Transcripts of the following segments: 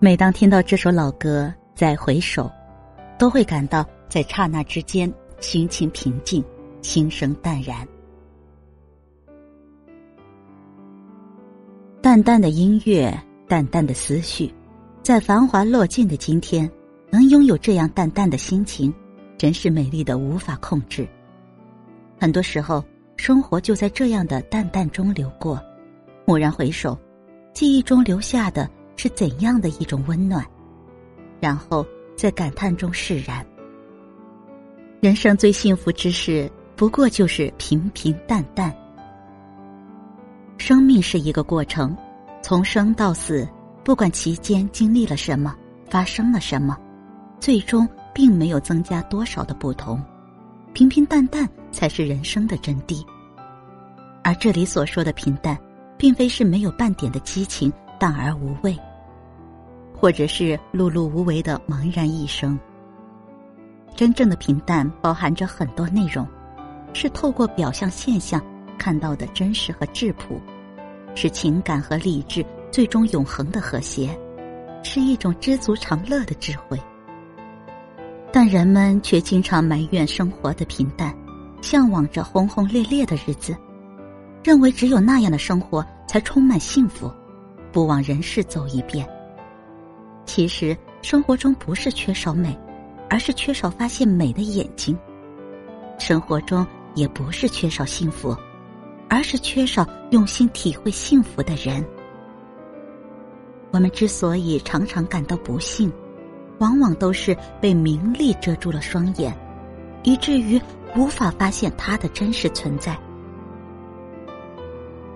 每当听到这首老歌，再回首，都会感到在刹那之间，心情平静，心生淡然。淡淡的音乐，淡淡的思绪，在繁华落尽的今天，能拥有这样淡淡的心情，真是美丽的无法控制。很多时候，生活就在这样的淡淡中流过，蓦然回首，记忆中留下的。是怎样的一种温暖，然后在感叹中释然。人生最幸福之事，不过就是平平淡淡。生命是一个过程，从生到死，不管其间经历了什么，发生了什么，最终并没有增加多少的不同。平平淡淡才是人生的真谛。而这里所说的平淡，并非是没有半点的激情，淡而无味。或者是碌碌无为的茫然一生。真正的平淡包含着很多内容，是透过表象现象看到的真实和质朴，是情感和理智最终永恒的和谐，是一种知足常乐的智慧。但人们却经常埋怨生活的平淡，向往着轰轰烈烈的日子，认为只有那样的生活才充满幸福，不枉人世走一遍。其实生活中不是缺少美，而是缺少发现美的眼睛；生活中也不是缺少幸福，而是缺少用心体会幸福的人。我们之所以常常感到不幸，往往都是被名利遮住了双眼，以至于无法发现它的真实存在。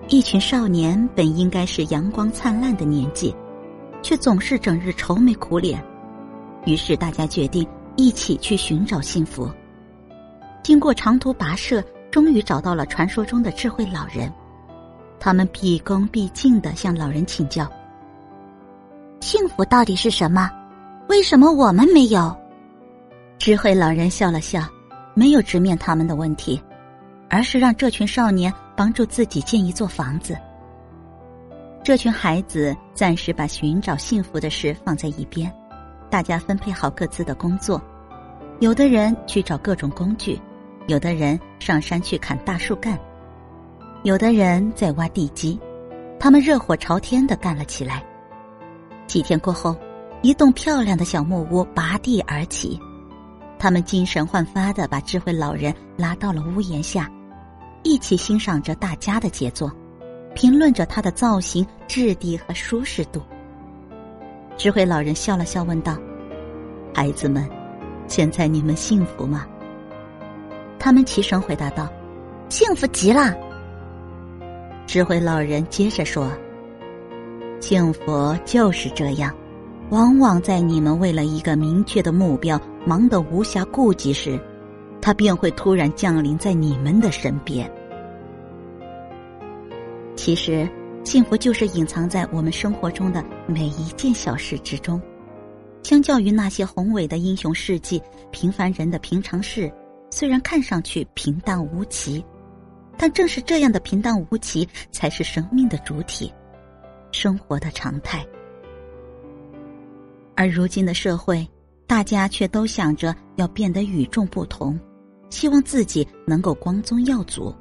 一群少年本应该是阳光灿烂的年纪。却总是整日愁眉苦脸，于是大家决定一起去寻找幸福。经过长途跋涉，终于找到了传说中的智慧老人。他们毕恭毕敬的向老人请教：“幸福到底是什么？为什么我们没有？”智慧老人笑了笑，没有直面他们的问题，而是让这群少年帮助自己建一座房子。这群孩子暂时把寻找幸福的事放在一边，大家分配好各自的工作，有的人去找各种工具，有的人上山去砍大树干，有的人在挖地基，他们热火朝天的干了起来。几天过后，一栋漂亮的小木屋拔地而起，他们精神焕发的把智慧老人拉到了屋檐下，一起欣赏着大家的杰作。评论着它的造型、质地和舒适度。智慧老人笑了笑，问道：“孩子们，现在你们幸福吗？”他们齐声回答道：“幸福极了。”智慧老人接着说：“幸福就是这样，往往在你们为了一个明确的目标忙得无暇顾及时，它便会突然降临在你们的身边。”其实，幸福就是隐藏在我们生活中的每一件小事之中。相较于那些宏伟的英雄事迹，平凡人的平常事，虽然看上去平淡无奇，但正是这样的平淡无奇，才是生命的主体，生活的常态。而如今的社会，大家却都想着要变得与众不同，希望自己能够光宗耀祖。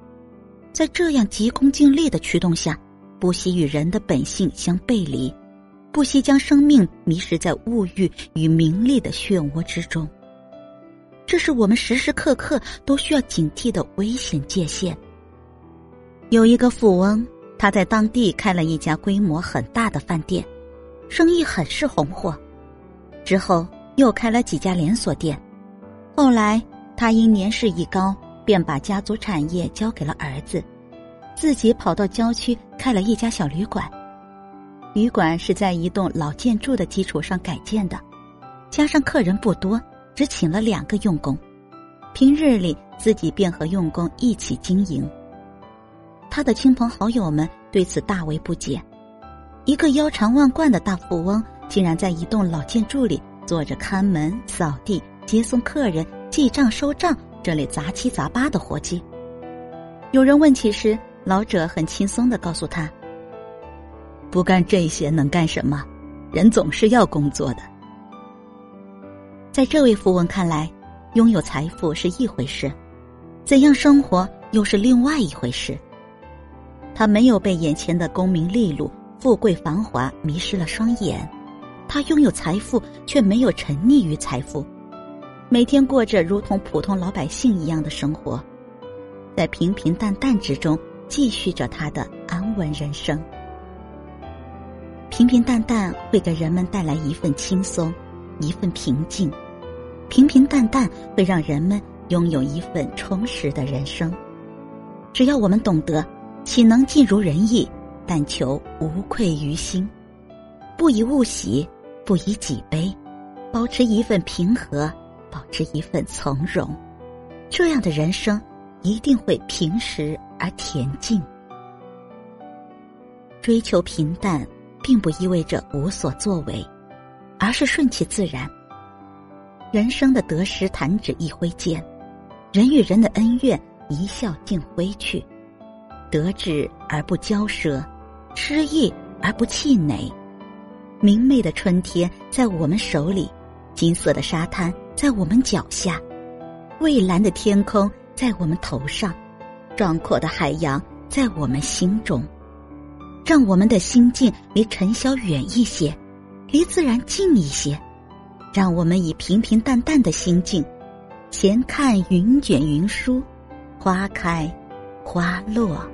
在这样急功近利的驱动下，不惜与人的本性相背离，不惜将生命迷失在物欲与名利的漩涡之中。这是我们时时刻刻都需要警惕的危险界限。有一个富翁，他在当地开了一家规模很大的饭店，生意很是红火。之后又开了几家连锁店，后来他因年事已高。便把家族产业交给了儿子，自己跑到郊区开了一家小旅馆。旅馆是在一栋老建筑的基础上改建的，加上客人不多，只请了两个佣工。平日里自己便和佣工一起经营。他的亲朋好友们对此大为不解：一个腰缠万贯的大富翁，竟然在一栋老建筑里做着看门、扫地、接送客人、记账收账。这类杂七杂八的活计，有人问起时，老者很轻松的告诉他：“不干这些能干什么？人总是要工作的。在这位富翁看来，拥有财富是一回事，怎样生活又是另外一回事。他没有被眼前的功名利禄、富贵繁华迷失了双眼，他拥有财富，却没有沉溺于财富，每天过着如同普通老百姓一样的生活，在平平淡淡之中继续着他的安稳人生。平平淡淡会给人们带来一份轻松，一份平静；平平淡淡会让人们拥有一份充实的人生。只要我们懂得。岂能尽如人意？但求无愧于心，不以物喜，不以己悲，保持一份平和，保持一份从容，这样的人生一定会平实而恬静。追求平淡，并不意味着无所作为，而是顺其自然。人生的得失弹指一挥间，人与人的恩怨一笑尽挥去。得志而不骄奢，失意而不气馁。明媚的春天在我们手里，金色的沙滩在我们脚下，蔚蓝的天空在我们头上，壮阔的海洋在我们心中。让我们的心境离尘嚣远一些，离自然近一些。让我们以平平淡淡的心境，闲看云卷云舒，花开花落。